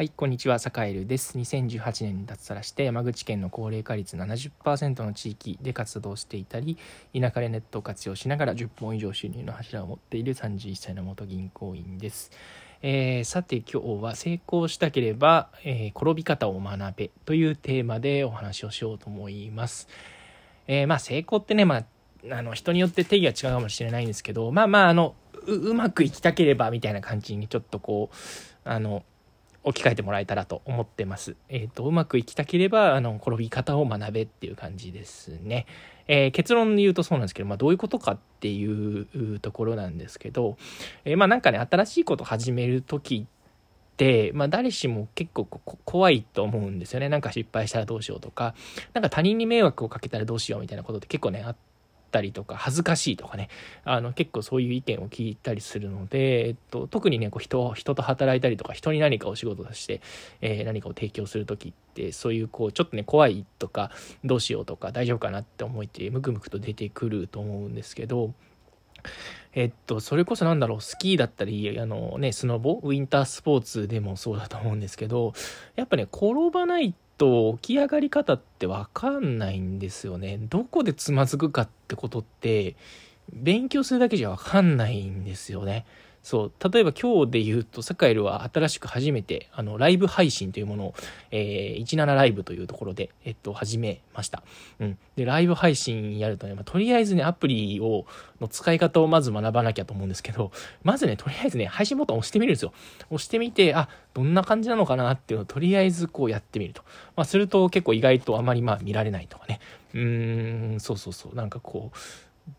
はい、こんにちは、サカエルです。2018年に脱サラして山口県の高齢化率70%の地域で活動していたり、田舎でネットを活用しながら10本以上収入の柱を持っている31歳の元銀行員です。えー、さて今日は成功したければ、えー、転び方を学べというテーマでお話をしようと思います。えー、まあ成功ってね、まあ、あの人によって定義は違うかもしれないんですけど、まあまあ、あの、うまくいきたければみたいな感じにちょっとこう、あの、置き換えてもらえたらと思ってます。えっ、ー、と、うまくいきたければ、あの、転び方を学べっていう感じですね。えー、結論で言うとそうなんですけど、まあ、どういうことかっていうところなんですけど、えー、まあ、なんかね、新しいこと始めるときって、まあ、誰しも結構怖いと思うんですよね。なんか失敗したらどうしようとか、なんか他人に迷惑をかけたらどうしようみたいなことって結構ね、あって、ったりとか恥ずかしいとかね。あの結構そういう意見を聞いたりするので、えっと、特にねこう人人と働いたりとか人に何かお仕事として、えー、何かを提供する時ってそういうこうちょっとね怖いとかどうしようとか大丈夫かなって思いってムクムクと出てくると思うんですけどえっと、それこそなんだろう、スキーだったり、あのね、スノボ、ウィンタースポーツでもそうだと思うんですけど、やっぱね、転ばないと起き上がり方ってわかんないんですよね。どこでつまずくかってことって、勉強するだけじゃ分かんないんですよね。そう。例えば今日で言うと、サカエルは新しく初めて、あの、ライブ配信というものを、えー、17ライブというところで、えっと、始めました。うん。で、ライブ配信やるとね、まあ、とりあえずね、アプリを、の使い方をまず学ばなきゃと思うんですけど、まずね、とりあえずね、配信ボタン押してみるんですよ。押してみて、あ、どんな感じなのかなっていうのをとりあえずこうやってみると。まあ、すると結構意外とあまりまあ見られないとかね。うーん、そうそうそう。なんかこう、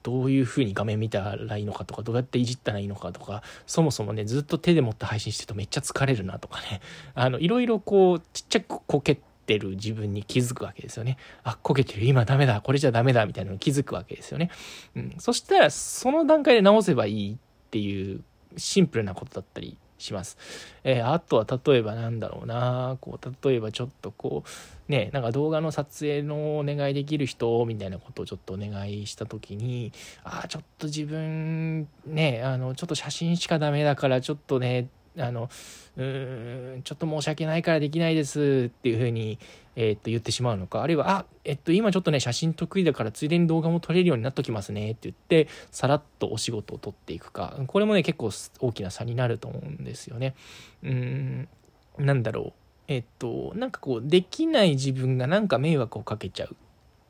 どういう風に画面見たらいいのかとか、どうやっていじったらいいのかとか、そもそもね、ずっと手で持って配信してるとめっちゃ疲れるなとかね、あの、いろいろこう、ちっちゃくこけてる自分に気づくわけですよね。あ、こけてる、今ダメだ、これじゃダメだ、みたいなのに気づくわけですよね。うん。そしたら、その段階で直せばいいっていうシンプルなことだったりします。えー、あとは例えばなんだろうな、こう、例えばちょっとこう、ね、なんか動画の撮影のお願いできる人みたいなことをちょっとお願いした時に、ああ、ちょっと自分、ね、あの、ちょっと写真しかダメだからちょっとね、あの、うーん、ちょっと申し訳ないからできないですっていうふうに、えー、っと言ってしまうのか、あるいは、あ、えっと、今ちょっとね、写真得意だからついでに動画も撮れるようになっときますねって言って、さらっとお仕事を取っていくか、これもね、結構大きな差になると思うんですよね。うーん、なんだろう。えっと、なんかこう、できない自分がなんか迷惑をかけちゃうっ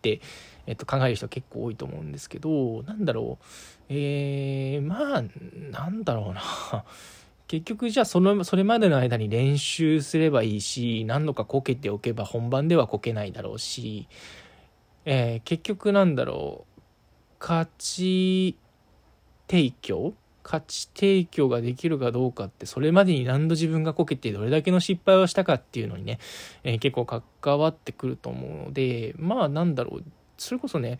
て、えっと、考える人結構多いと思うんですけど、なんだろう。えー、まあ、なんだろうな。結局じゃあそのそれまでの間に練習すればいいし何度かこけておけば本番ではこけないだろうし、えー、結局なんだろう価値提供？価値提供ができるかどうかってそれまでに何度自分がこけてどれだけの失敗をしたかっていうのにね、えー、結構関わってくると思うのでまあなんだろうそれこそね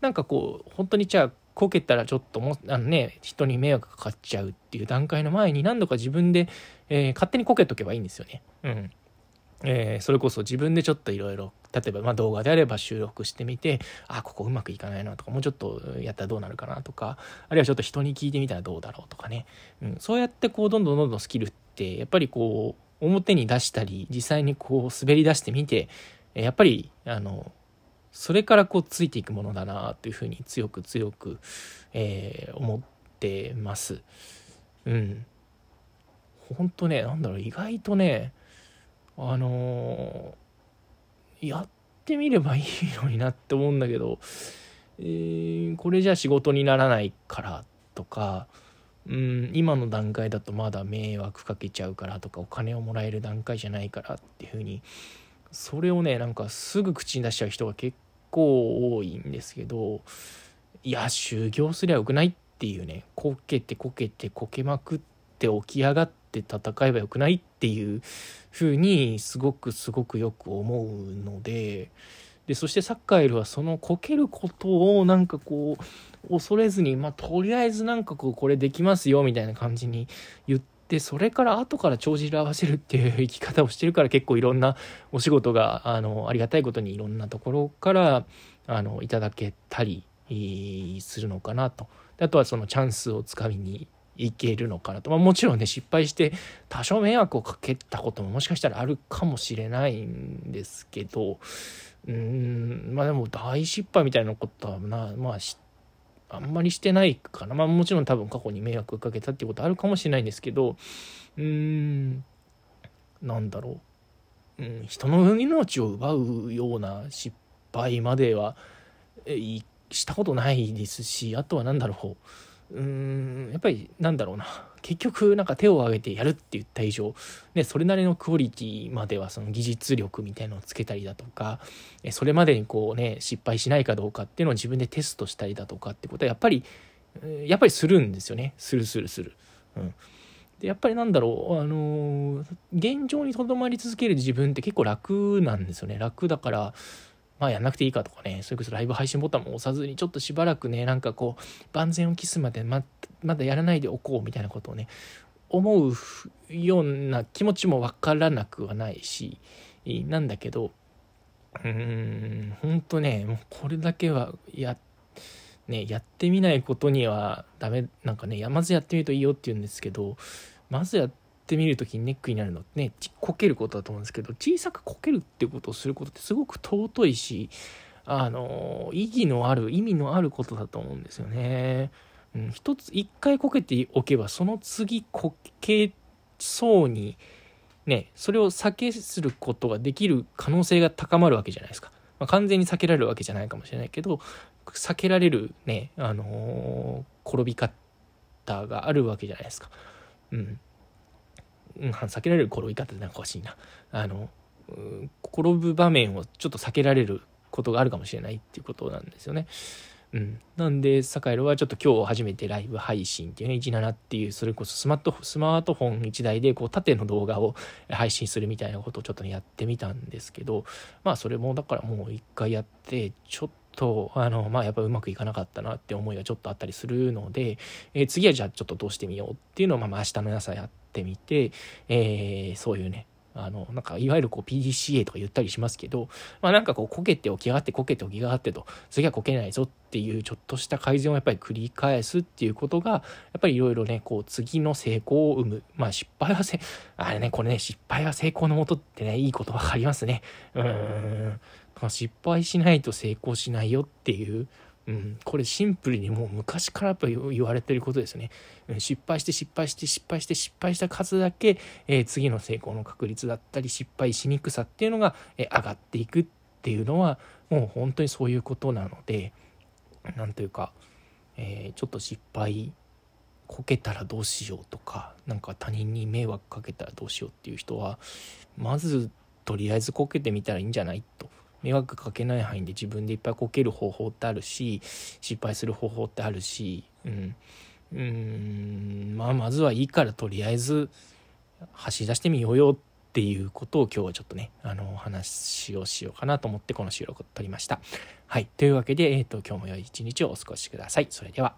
なんかこう本当にじゃあこけたらちょっともあのね人に迷惑かかっちゃうっていう段階の前に何度か自分で、えー、勝手にこけとけばいいんですよね。うん。えー、それこそ自分でちょっといろいろ例えばま動画であれば収録してみてあここうまくいかないなとかもうちょっとやったらどうなるかなとかあるいはちょっと人に聞いてみたらどうだろうとかね、うん、そうやってこうどんどんどんどんスキルってやっぱりこう表に出したり実際にこう滑り出してみてやっぱりあのそれからこうついていくものだなというふうに強く強く、えー、思ってます。うん。ほんとね、なんだろう、意外とね、あのー、やってみればいいのになって思うんだけど、えー、これじゃ仕事にならないからとか、うん、今の段階だとまだ迷惑かけちゃうからとかお金をもらえる段階じゃないからっていうふうにそれをねなんかすぐ口に出しちゃう人が結構多いんですけどいや修行すりゃよくないっていうねこけてこけてこけまくって起き上がって戦えばよくないっていう風にすごくすごくよく思うのででそしてサッカーエルはそのこけることをなんかこう恐れずにまあとりあえずなんかこうこれできますよみたいな感じに言ってでそれから後から帳尻合わせるっていう生き方をしてるから結構いろんなお仕事があのありがたいことにいろんなところからあのいただけたりするのかなと。あとはそのチャンスをつかみにいけるのかなと、まあ、もちろんね失敗して多少迷惑をかけたことももしかしたらあるかもしれないんですけどうんまあでも大失敗みたいなことはなまああんまりしてないかな。まあもちろん多分過去に迷惑かけたっていうことあるかもしれないんですけどうーんなんだろう、うん、人の命を奪うような失敗まではしたことないですしあとは何だろう。うーんやっぱりなんだろうな。結局なんか手を挙げてやるって言った以上、ね、それなりのクオリティまではその技術力みたいのをつけたりだとかそれまでにこうね失敗しないかどうかっていうのを自分でテストしたりだとかってことはやっぱりやっぱりするんですよね。するするする。うん。でやっぱりなんだろうあの現状にとどまり続ける自分って結構楽なんですよね。楽だからまあやんなくていいかとかね、それこそライブ配信ボタンも押さずに、ちょっとしばらくね、なんかこう、万全を期すまでままだやらないでおこうみたいなことをね、思うような気持ちもわからなくはないし、なんだけど、うーん、ほんとね、もうこれだけはや、ね、やってみないことにはダメ、なんかね、まずやってみるといいよって言うんですけど、まずやってってみる時にネックになるのってねこけることだと思うんですけど小さくこけるってことをすることってすごく尊いしあの意義のある意味のあることだと思うんですよね。うん、一つ一回こけておけばその次こけそうにねそれを避けすることができる可能性が高まるわけじゃないですか。まあ、完全に避けられるわけじゃないかもしれないけど避けられるねあのー、転び方があるわけじゃないですか。うん、うん、避けられる転び方ってなんか欲しいな。あの、転ぶ場面をちょっと避けられることがあるかもしれないっていうことなんですよね。うん。なんで、サカエルはちょっと今日初めてライブ配信っていうね、17っていう、それこそスマートスマートフォン1台でこう縦の動画を配信するみたいなことをちょっと、やってみたんですけど、まあそれもだからもう一回やって、ちょっと、あの、まあやっぱうまくいかなかったなって思いがちょっとあったりするので、えー、次はじゃあちょっとどうしてみようっていうのを、まあ明日の朝やってみて、えー、そういうね、あの、なんか、いわゆるこう PDCA とか言ったりしますけど、まあなんかこう、こけて起き上がって、こけて起き上がってと、次はこけないぞっていうちょっとした改善をやっぱり繰り返すっていうことが、やっぱりいろいろね、こう、次の成功を生む。まあ失敗はせ、あれね、これね、失敗は成功のもとってね、いい言葉ありますね。うーん。失敗しないと成功しないよっていう、うん、これシンプルにもう昔からやっぱ言われてることですよね。失敗して失敗して失敗して失敗した数だけ、えー、次の成功の確率だったり失敗しにくさっていうのが、えー、上がっていくっていうのはもう本当にそういうことなので何というか、えー、ちょっと失敗こけたらどうしようとか何か他人に迷惑かけたらどうしようっていう人はまずとりあえずこけてみたらいいんじゃないと。迷惑かけない範囲で自分でいっぱいこける方法ってあるし失敗する方法ってあるしうんうんまあまずはいいからとりあえず走り出してみようよっていうことを今日はちょっとねあの話をしようかなと思ってこの収録を撮りました。はいというわけで、えーと、今日も良い一日をお過ごしください。それでは。